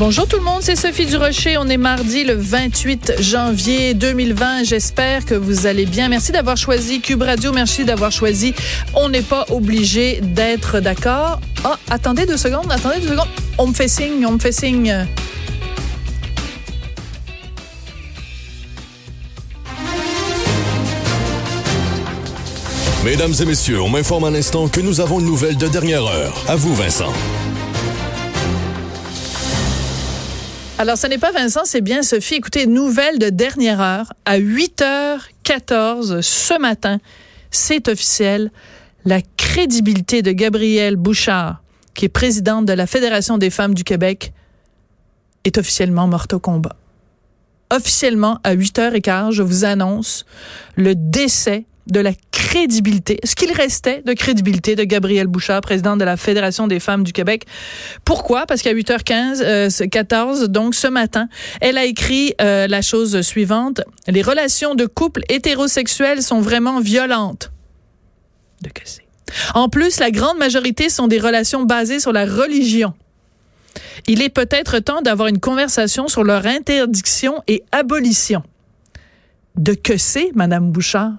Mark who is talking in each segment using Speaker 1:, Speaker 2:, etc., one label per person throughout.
Speaker 1: Bonjour tout le monde, c'est Sophie Durocher. On est mardi le 28 janvier 2020. J'espère que vous allez bien. Merci d'avoir choisi Cube Radio. Merci d'avoir choisi. On n'est pas obligé d'être d'accord. Ah, attendez deux secondes, attendez deux secondes. On me fait signe, on me fait signe.
Speaker 2: Mesdames et messieurs, on m'informe à l'instant que nous avons une nouvelle de dernière heure. À vous, Vincent.
Speaker 1: Alors, ce n'est pas Vincent, c'est bien Sophie. Écoutez, nouvelle de dernière heure à 8h14 ce matin. C'est officiel. La crédibilité de Gabrielle Bouchard, qui est présidente de la Fédération des femmes du Québec, est officiellement morte au combat. Officiellement, à 8h15, je vous annonce le décès de la crédibilité, ce qu'il restait de crédibilité de Gabrielle Bouchard, présidente de la Fédération des femmes du Québec. Pourquoi? Parce qu'à 8h15, euh, 14, donc ce matin, elle a écrit euh, la chose suivante. Les relations de couple hétérosexuels sont vraiment violentes. De que c'est? En plus, la grande majorité sont des relations basées sur la religion. Il est peut-être temps d'avoir une conversation sur leur interdiction et abolition. De que c'est, Madame Bouchard?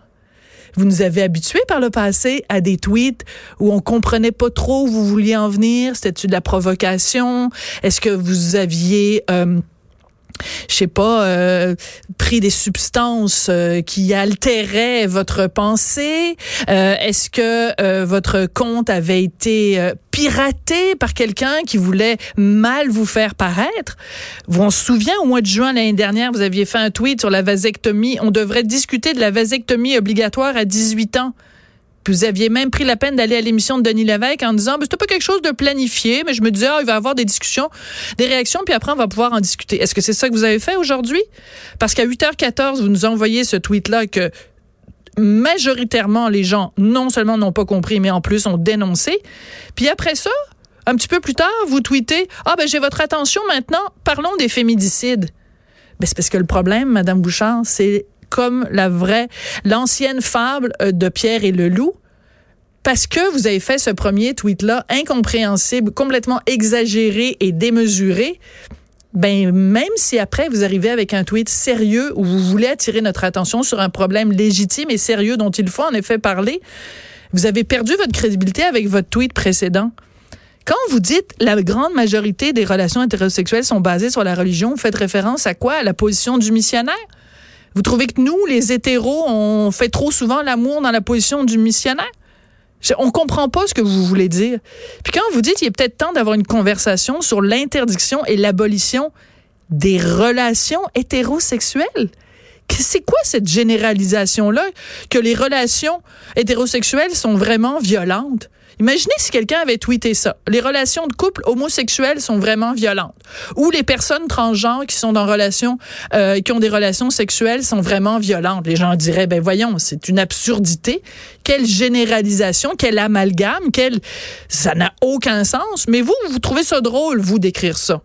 Speaker 1: Vous nous avez habitués par le passé à des tweets où on comprenait pas trop où vous vouliez en venir? C'était-tu de la provocation? Est-ce que vous aviez... Euh, je sais pas, euh, pris des substances euh, qui altéraient votre pensée? Euh, Est-ce que euh, votre compte avait été euh, piraté par quelqu'un qui voulait mal vous faire paraître? Vous en souvenez, au mois de juin l'année dernière, vous aviez fait un tweet sur la vasectomie. On devrait discuter de la vasectomie obligatoire à 18 ans. Vous aviez même pris la peine d'aller à l'émission de Denis Lévesque en disant, ben, c'était pas quelque chose de planifié, mais je me disais, ah, il va y avoir des discussions, des réactions, puis après, on va pouvoir en discuter. Est-ce que c'est ça que vous avez fait aujourd'hui? Parce qu'à 8h14, vous nous envoyez ce tweet-là que majoritairement, les gens, non seulement n'ont pas compris, mais en plus ont dénoncé. Puis après ça, un petit peu plus tard, vous tweetez, ah, ben, j'ai votre attention maintenant, parlons des féminicides. Ben, c'est parce que le problème, Madame Bouchard, c'est comme la vraie, l'ancienne fable euh, de Pierre et le loup. Parce que vous avez fait ce premier tweet-là incompréhensible, complètement exagéré et démesuré, ben même si après vous arrivez avec un tweet sérieux où vous voulez attirer notre attention sur un problème légitime et sérieux dont il faut en effet parler, vous avez perdu votre crédibilité avec votre tweet précédent. Quand vous dites la grande majorité des relations hétérosexuelles sont basées sur la religion, vous faites référence à quoi? À la position du missionnaire? Vous trouvez que nous, les hétéros, on fait trop souvent l'amour dans la position du missionnaire? On comprend pas ce que vous voulez dire. Puis quand vous dites il est peut-être temps d'avoir une conversation sur l'interdiction et l'abolition des relations hétérosexuelles, c'est quoi cette généralisation-là que les relations hétérosexuelles sont vraiment violentes? Imaginez si quelqu'un avait tweeté ça. Les relations de couple homosexuels sont vraiment violentes. Ou les personnes transgenres qui sont dans relations, euh, qui ont des relations sexuelles sont vraiment violentes. Les gens diraient, ben voyons, c'est une absurdité. Quelle généralisation, quel amalgame, quel, ça n'a aucun sens. Mais vous, vous trouvez ça drôle, vous, d'écrire ça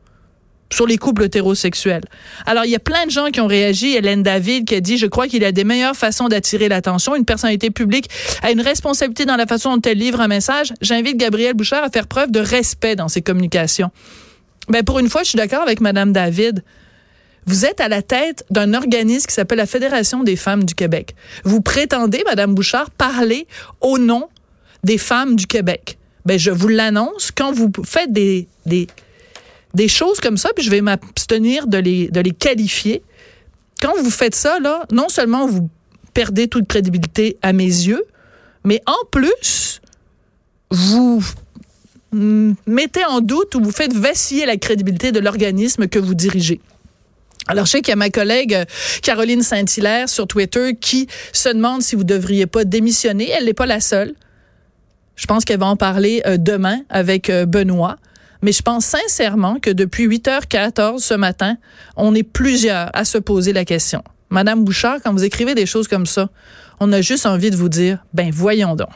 Speaker 1: sur les couples hétérosexuels. Alors, il y a plein de gens qui ont réagi. Hélène David qui a dit, je crois qu'il y a des meilleures façons d'attirer l'attention. Une personnalité publique a une responsabilité dans la façon dont elle livre un message. J'invite Gabrielle Bouchard à faire preuve de respect dans ses communications. Ben, pour une fois, je suis d'accord avec Madame David. Vous êtes à la tête d'un organisme qui s'appelle la Fédération des femmes du Québec. Vous prétendez, Madame Bouchard, parler au nom des femmes du Québec. Ben, je vous l'annonce, quand vous faites des, des, des choses comme ça, puis je vais m'abstenir de les, de les qualifier. Quand vous faites ça, là, non seulement vous perdez toute crédibilité à mes yeux, mais en plus, vous mettez en doute ou vous faites vaciller la crédibilité de l'organisme que vous dirigez. Alors, je sais qu'il y a ma collègue euh, Caroline Saint-Hilaire sur Twitter qui se demande si vous devriez pas démissionner. Elle n'est pas la seule. Je pense qu'elle va en parler euh, demain avec euh, Benoît. Mais je pense sincèrement que depuis 8h14 ce matin, on est plusieurs à se poser la question. Madame Bouchard, quand vous écrivez des choses comme ça, on a juste envie de vous dire, ben voyons donc.